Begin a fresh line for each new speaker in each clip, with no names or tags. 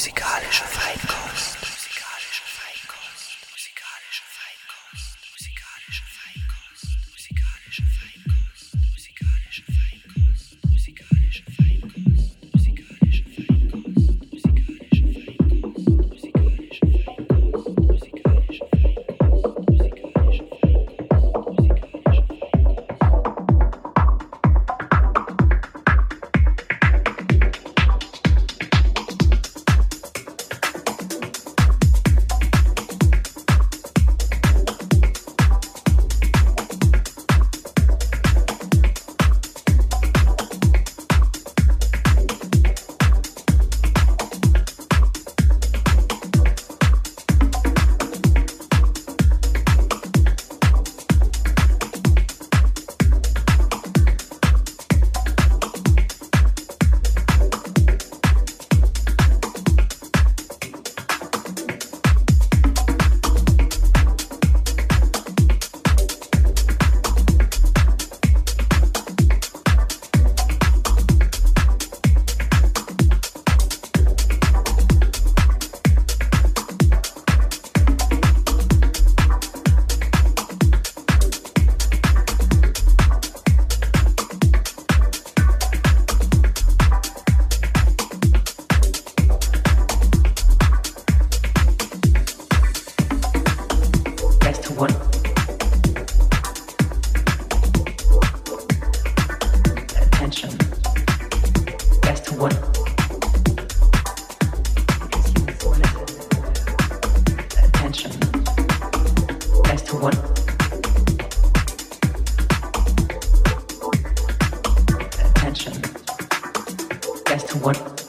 musikalische Freiheit. what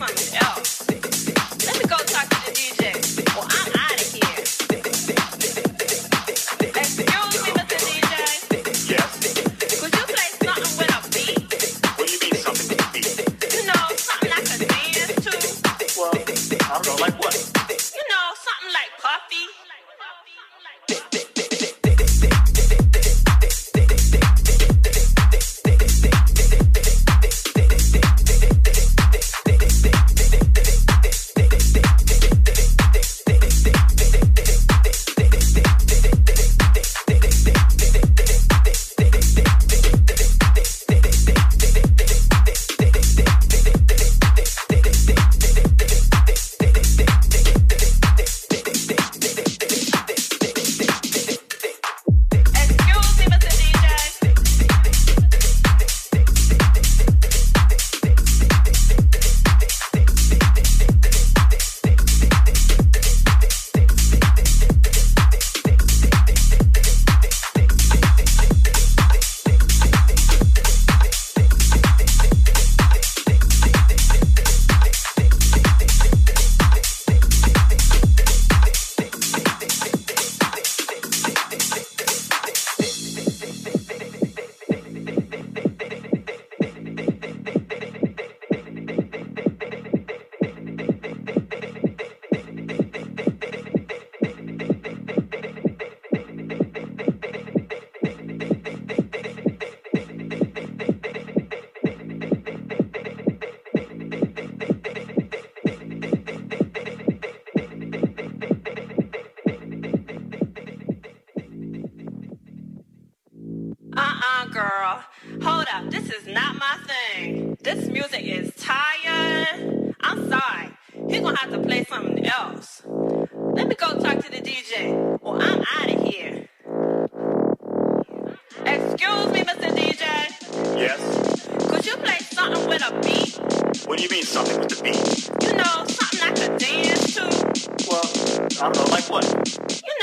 fucking girl. Hold up. This is not my thing. This music is tired. I'm sorry. He's gonna have to play something else. Let me go talk to the DJ. Or I'm out of here. Excuse me, Mr. DJ.
Yes?
Could you play something with a beat?
What do you mean something with a beat?
You know, something I could dance to?
Well, I don't know, like what?
You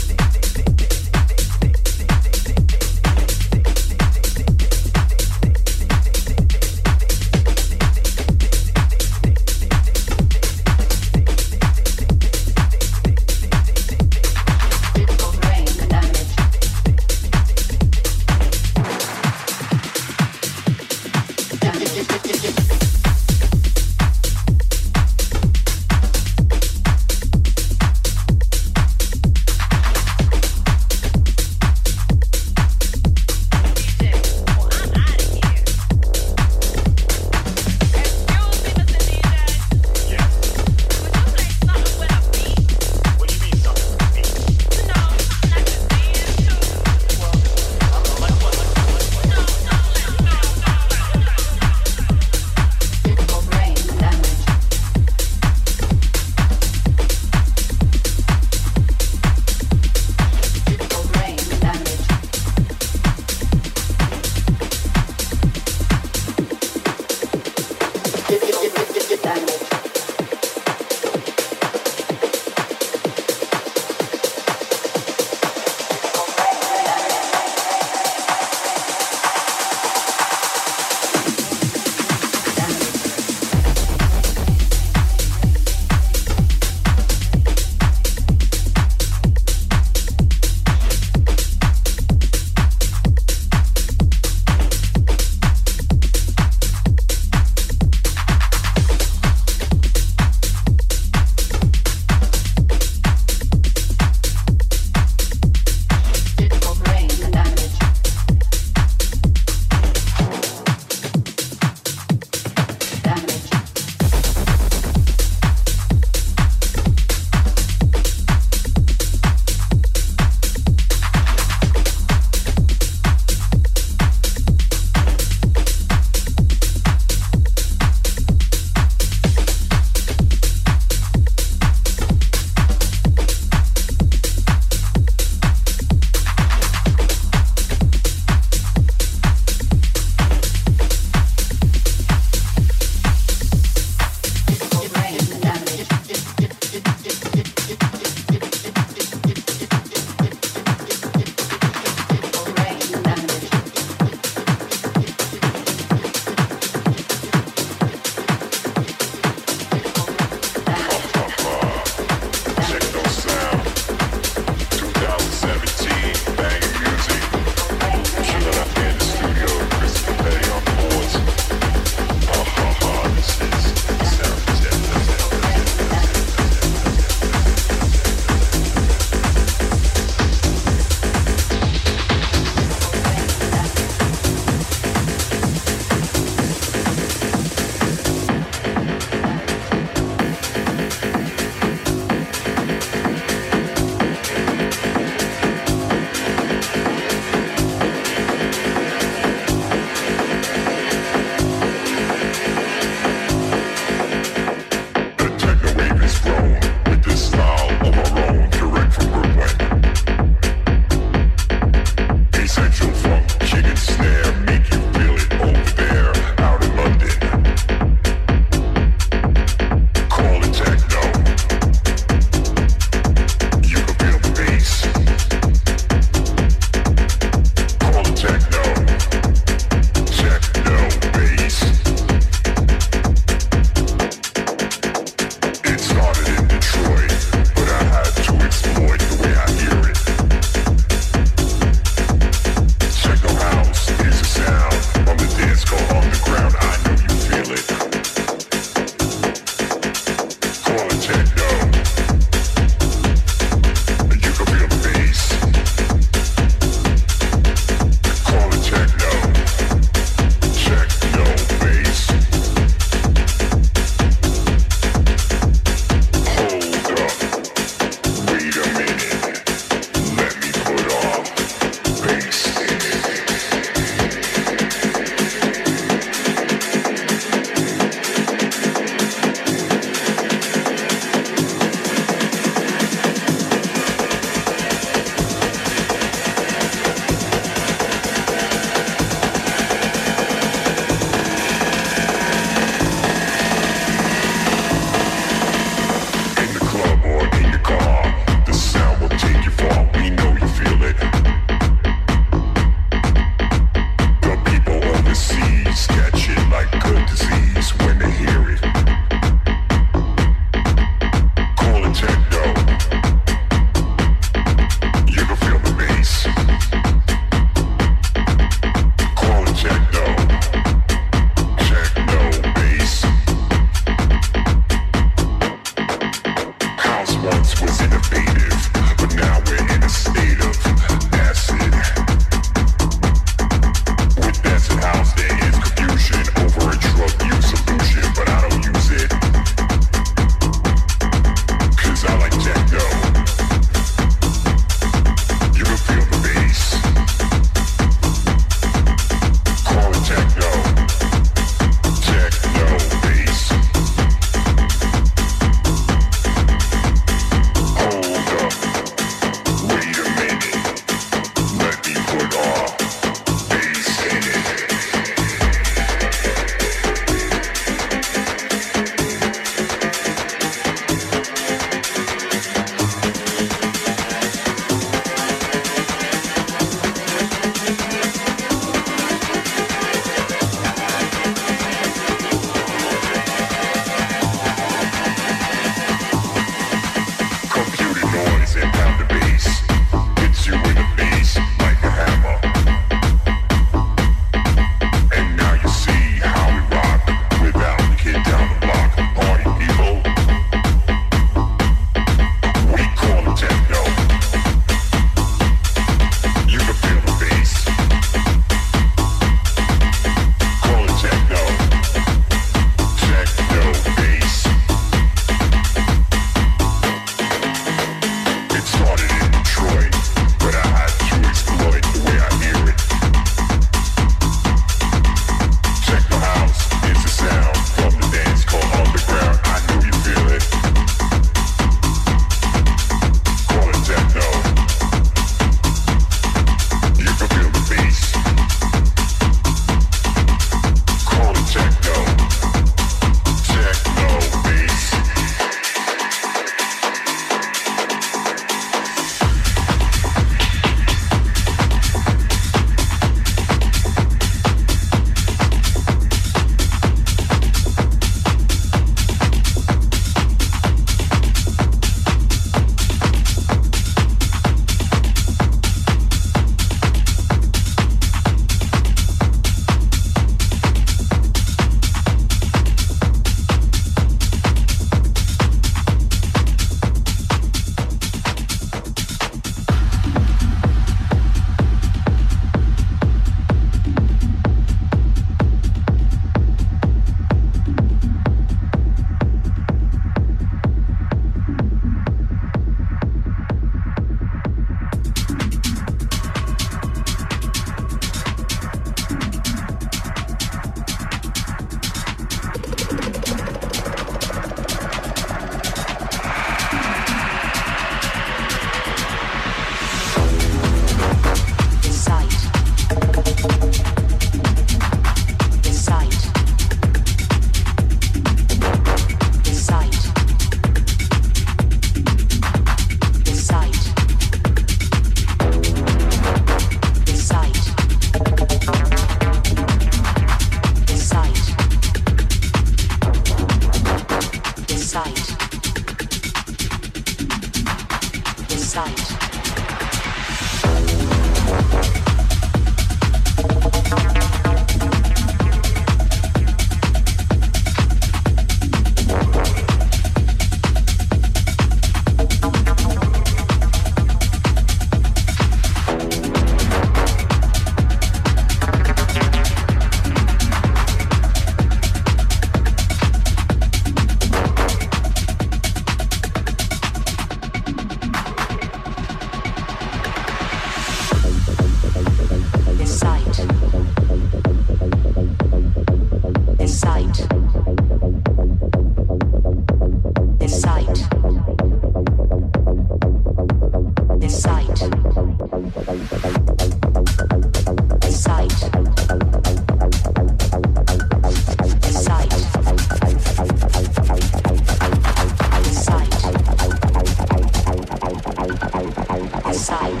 side.